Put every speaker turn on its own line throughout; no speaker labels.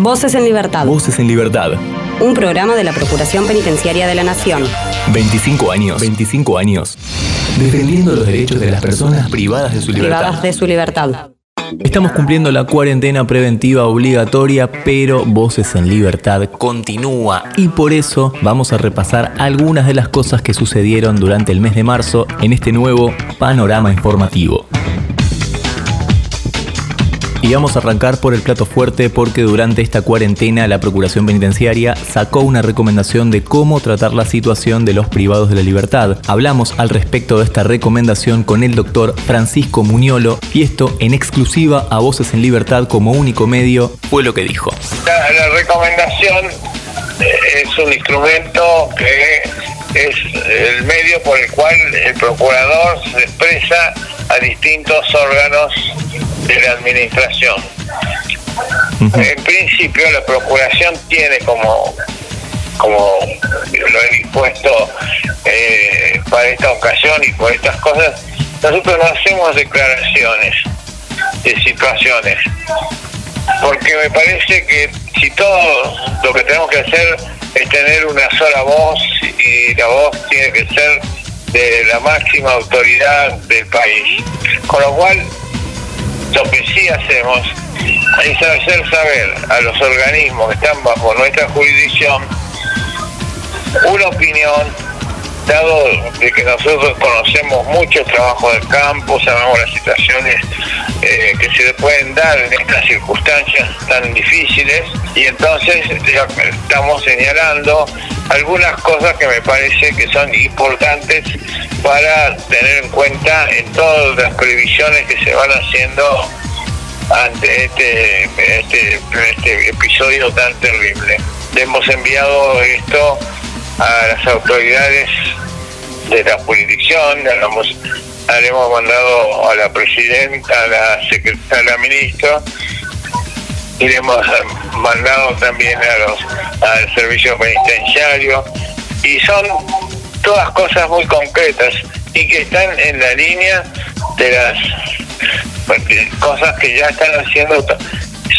Voces en Libertad.
Voces en Libertad.
Un programa de la Procuración Penitenciaria de la Nación.
25 años. 25 años. Defendiendo los derechos de las personas privadas de su libertad.
Privadas de su libertad.
Estamos cumpliendo la cuarentena preventiva obligatoria, pero Voces en Libertad continúa y por eso vamos a repasar algunas de las cosas que sucedieron durante el mes de marzo en este nuevo panorama informativo. Y vamos a arrancar por el plato fuerte porque durante esta cuarentena la Procuración Penitenciaria sacó una recomendación de cómo tratar la situación de los privados de la libertad. Hablamos al respecto de esta recomendación con el doctor Francisco Muñolo y esto en exclusiva a Voces en Libertad como único medio fue lo que dijo.
La, recomendación eh, es un instrumento que es el medio por el cual el procurador se expresa a distintos órganos de la administración. En principio la procuración tiene como como lo he dispuesto eh, para esta ocasión y por estas cosas, nosotros no hacemos declaraciones de situaciones, porque me parece que si todo lo que tenemos que hacer es tener una sola voz y la voz tiene que ser de la máxima autoridad del país, con lo cual lo que sí hacemos es hacer saber a los organismos que están bajo nuestra jurisdicción una opinión, dado de que nosotros conocemos mucho el trabajo del campo, sabemos las situaciones eh, que se pueden dar en estas circunstancias tan difíciles y entonces estamos señalando algunas cosas que me parece que son importantes para tener en cuenta en todas las previsiones que se van haciendo ante este, este, este episodio tan terrible. hemos enviado esto a las autoridades de la jurisdicción, le hemos mandado a la presidenta, a la secretaria, a la ministra, y le hemos mandado también a los al servicio penitenciario, y son todas cosas muy concretas y que están en la línea de las cosas que ya están haciendo.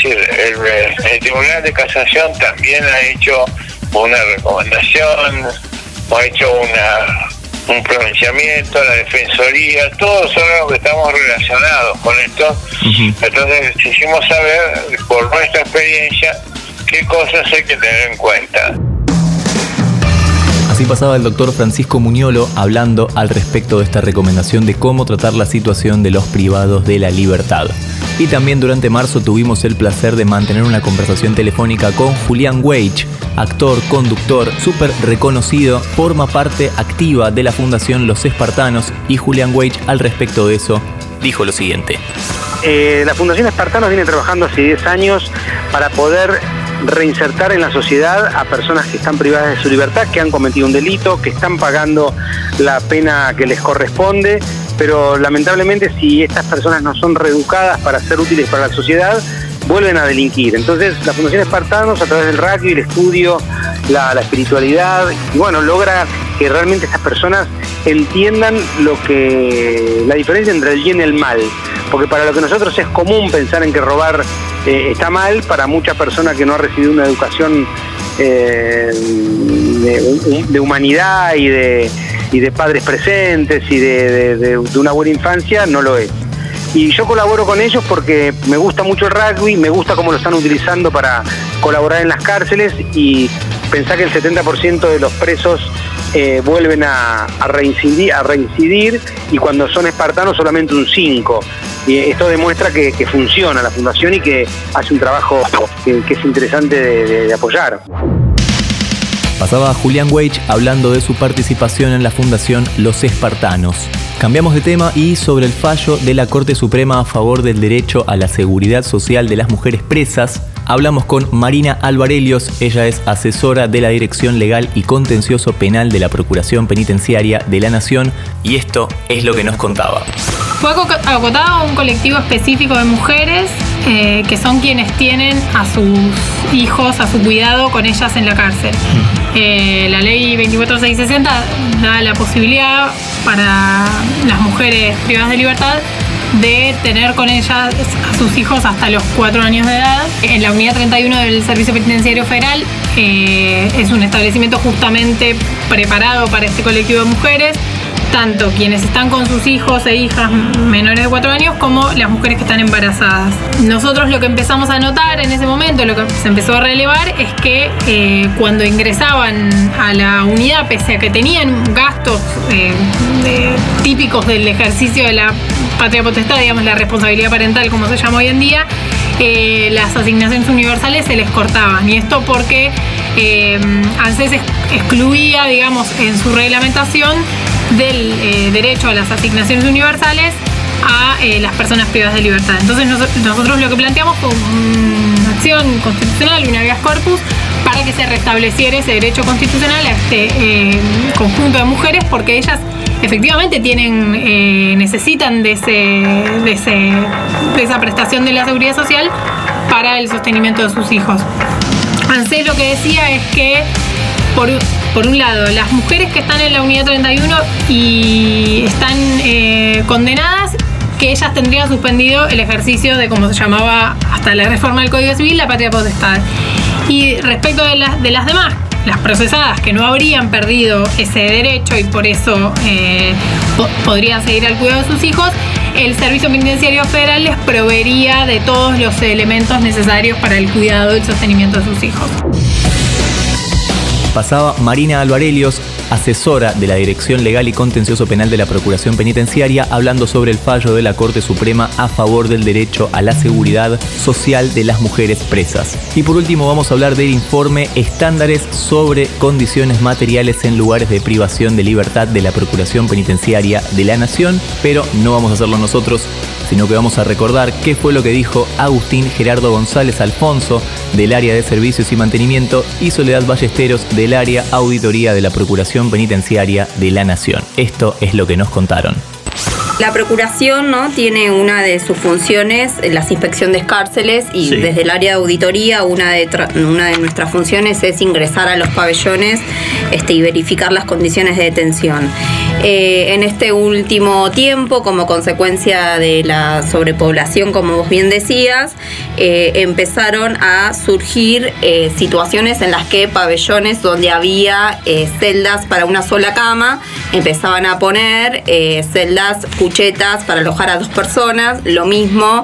el, Tribunal de Casación también ha hecho una recomendación, ha hecho una un pronunciamiento, la defensoría, todos son los que estamos relacionados con esto. Entonces hicimos saber por nuestra experiencia qué cosas hay que tener en cuenta.
Pasaba el doctor Francisco Muñolo hablando al respecto de esta recomendación de cómo tratar la situación de los privados de la libertad. Y también durante marzo tuvimos el placer de mantener una conversación telefónica con Julián Weich, actor, conductor, súper reconocido, forma parte activa de la Fundación Los Espartanos y Julián Weich al respecto de eso dijo lo siguiente.
Eh, la Fundación Espartanos viene trabajando hace 10 años para poder reinsertar en la sociedad a personas que están privadas de su libertad, que han cometido un delito, que están pagando la pena que les corresponde, pero lamentablemente si estas personas no son reeducadas para ser útiles para la sociedad, vuelven a delinquir. Entonces la Fundación Espartanos, a través del rugby, el estudio, la, la espiritualidad, y bueno, logra que realmente estas personas entiendan lo que la diferencia entre el bien y el mal. Porque para lo que nosotros es común pensar en que robar eh, está mal, para mucha persona que no ha recibido una educación eh, de, humanidad y de, y de padres presentes y de una buena infancia, no lo es. Y yo colaboro con ellos porque me gusta mucho el rugby, me gusta cómo lo están utilizando para colaborar en las cárceles y pensar que el 70% de los presos eh, vuelven a, reincidir, a reincidir y cuando son espartanos solamente un 5. Y esto demuestra que, funciona la fundación y que hace un trabajo que, es interesante de apoyar.
Pasaba Julián Weich hablando de su participación en la fundación Los Espartanos. Cambiamos de tema y sobre el fallo de la Corte Suprema a favor del derecho a la seguridad social de las mujeres presas, hablamos con Marina Alvarelios, ella es asesora de la Dirección Legal y Contencioso Penal de la Procuración Penitenciaria de la Nación y esto es lo que nos contaba.
Fue acotado a un colectivo específico de mujeres eh, que son quienes tienen a sus hijos a su cuidado con ellas en la cárcel. Eh, la ley 24660 da la posibilidad para las mujeres privadas de libertad de tener con ellas a sus hijos hasta los cuatro años de edad. En la unidad 31 del Servicio Penitenciario Federal eh, es un establecimiento justamente preparado para este colectivo de mujeres tanto quienes están con sus hijos e hijas menores de 4 años como las mujeres que están embarazadas. Nosotros lo que empezamos a notar en ese momento, lo que se empezó a relevar, es que eh, cuando ingresaban a la unidad, pese a que tenían gastos eh, típicos del ejercicio de la patria potestad, digamos la responsabilidad parental como se llama hoy en día, eh, las asignaciones universales se les cortaban. Y esto porque ANSES excluía, digamos, en su reglamentación del eh, derecho a las asignaciones universales a eh, las personas privadas de libertad. Entonces nosotros lo que planteamos fue una acción constitucional, una habeas corpus, para que se restableciera ese derecho constitucional a este eh, conjunto de mujeres, porque ellas efectivamente tienen, necesitan de, ese, de, ese, de esa prestación de la seguridad social para el sostenimiento de sus hijos. ANSES lo que decía es que por, por un lado, las mujeres que están en la unidad 31 y están eh, condenadas, que ellas tendrían suspendido el ejercicio de, como se llamaba hasta la reforma del Código Civil, la patria potestad. Y respecto de, las de las demás, las procesadas que no habrían perdido ese derecho y por eso eh, podrían seguir al cuidado de sus hijos, el Servicio Penitenciario Federal les proveería de todos los elementos necesarios para el cuidado y el sostenimiento de sus hijos
pasaba Marina Alvarelios, asesora de la Dirección Legal y Contencioso Penal de la Procuración Penitenciaria, hablando sobre el fallo de la Corte Suprema a favor del derecho a la seguridad social de las mujeres presas. Y por último vamos a hablar del informe Estándares sobre condiciones materiales en lugares de privación de libertad de la Procuración Penitenciaria de la Nación, pero no vamos a hacerlo nosotros, sino que vamos a recordar qué fue lo que dijo Agustín Gerardo González Alfonso del área de servicios y mantenimiento y Soledad Ballesteros del área auditoría de la Procuración Penitenciaria de la Nación. Esto es lo que nos contaron.
La Procuración ¿no? tiene una de sus funciones, la inspección de cárceles, y desde el área de auditoría una de, una de nuestras funciones es ingresar a los pabellones este, y verificar las condiciones de detención. Eh, en este último tiempo, como consecuencia de la sobrepoblación, como vos bien decías, eh, empezaron a surgir eh, situaciones en las que pabellones donde había celdas para una sola cama, empezaban a poner celdas para alojar a dos personas, lo mismo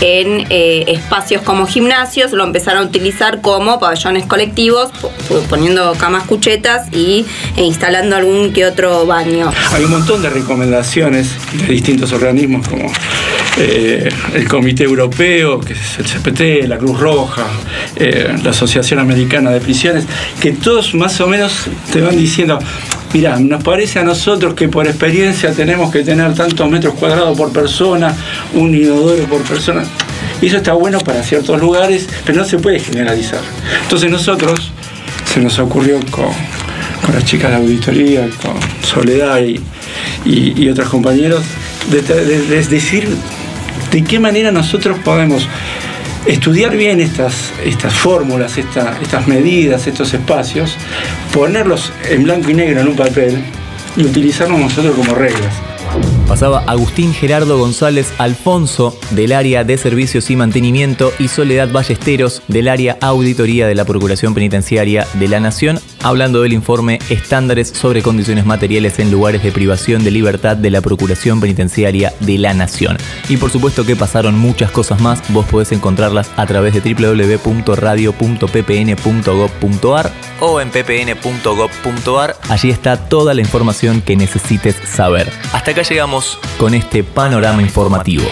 en espacios como gimnasios, lo empezaron a utilizar como pabellones colectivos, poniendo camas cuchetas y, e instalando algún que otro baño.
Hay un montón de recomendaciones de distintos organismos como eh, el Comité Europeo, que es el CPT, la Cruz Roja, eh, la Asociación Americana de Prisiones, que todos más o menos te van diciendo, mira, nos parece a nosotros que por experiencia tenemos que tener tantos metros cuadrados por persona, un inodoro por persona. Y eso está bueno para ciertos lugares, pero no se puede generalizar. Entonces nosotros se nos ocurrió con con las chicas de auditoría, con Soledad y, otros compañeros, de, decir de qué manera nosotros podemos estudiar bien estas, estas fórmulas, estas medidas, estos espacios, ponerlos en blanco y negro en un papel y utilizarlos nosotros como reglas.
Pasaba Agustín Gerardo González Alfonso del área de servicios y mantenimiento y Soledad Ballesteros del área auditoría de la Procuración Penitenciaria de la Nación, hablando del informe Estándares sobre condiciones materiales en lugares de privación de libertad de la Procuración Penitenciaria de la Nación. Y por supuesto que pasaron muchas cosas más, vos podés encontrarlas a través de www.radio.ppn.gov.ar o en ppn.gov.ar. Allí está toda la información que necesites saber. Hasta acá llegamos con este panorama informativo.